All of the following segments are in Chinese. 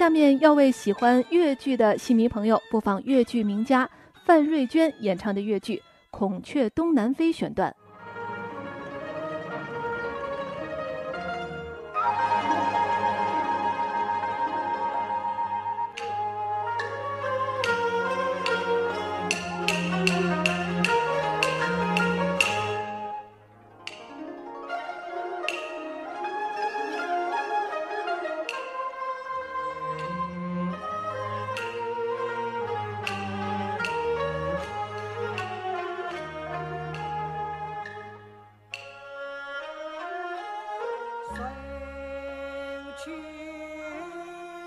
下面要为喜欢越剧的戏迷朋友播放越剧名家范瑞娟演唱的越剧《孔雀东南飞》选段。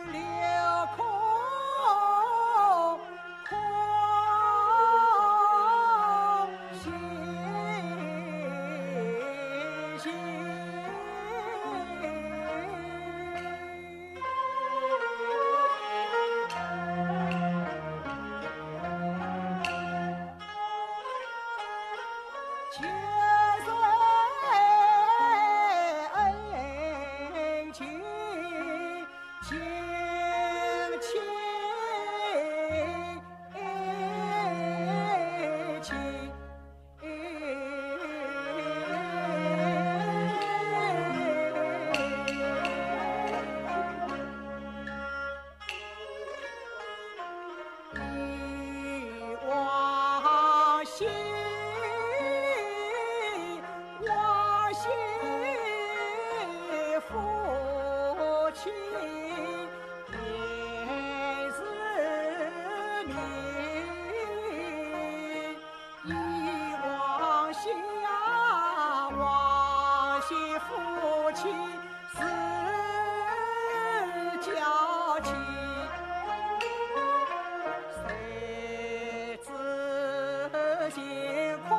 只留空欢。见父亲便是你，一往心呀往，父亲是娇妻，谁知辛苦。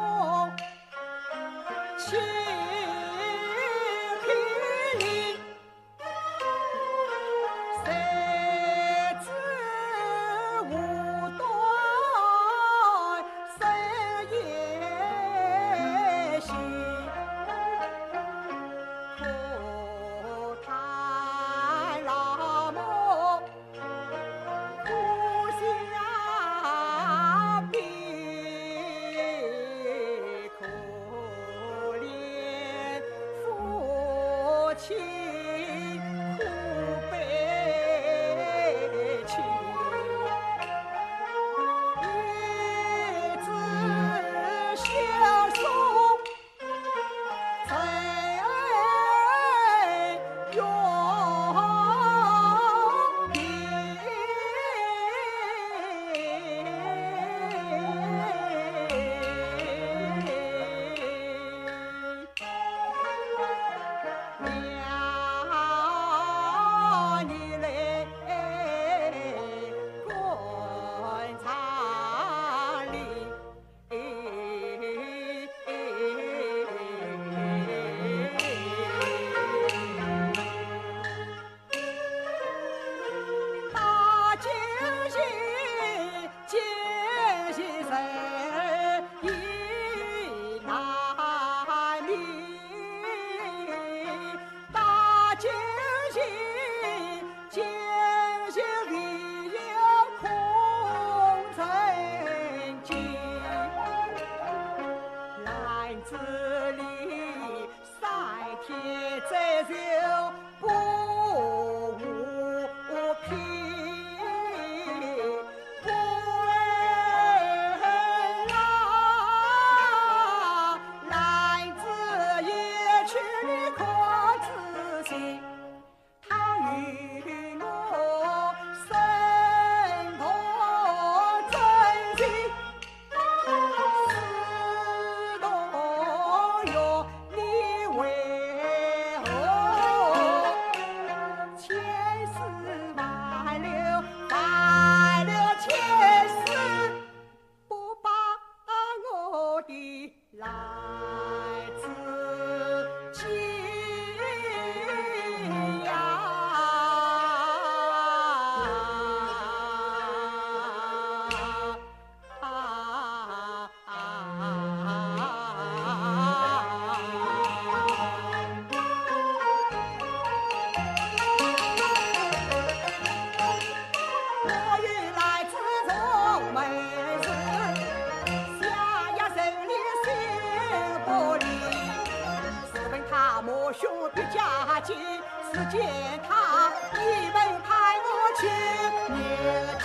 星星点点，点亮空城寂。自。兄弟家境，只见他一门派我去念经。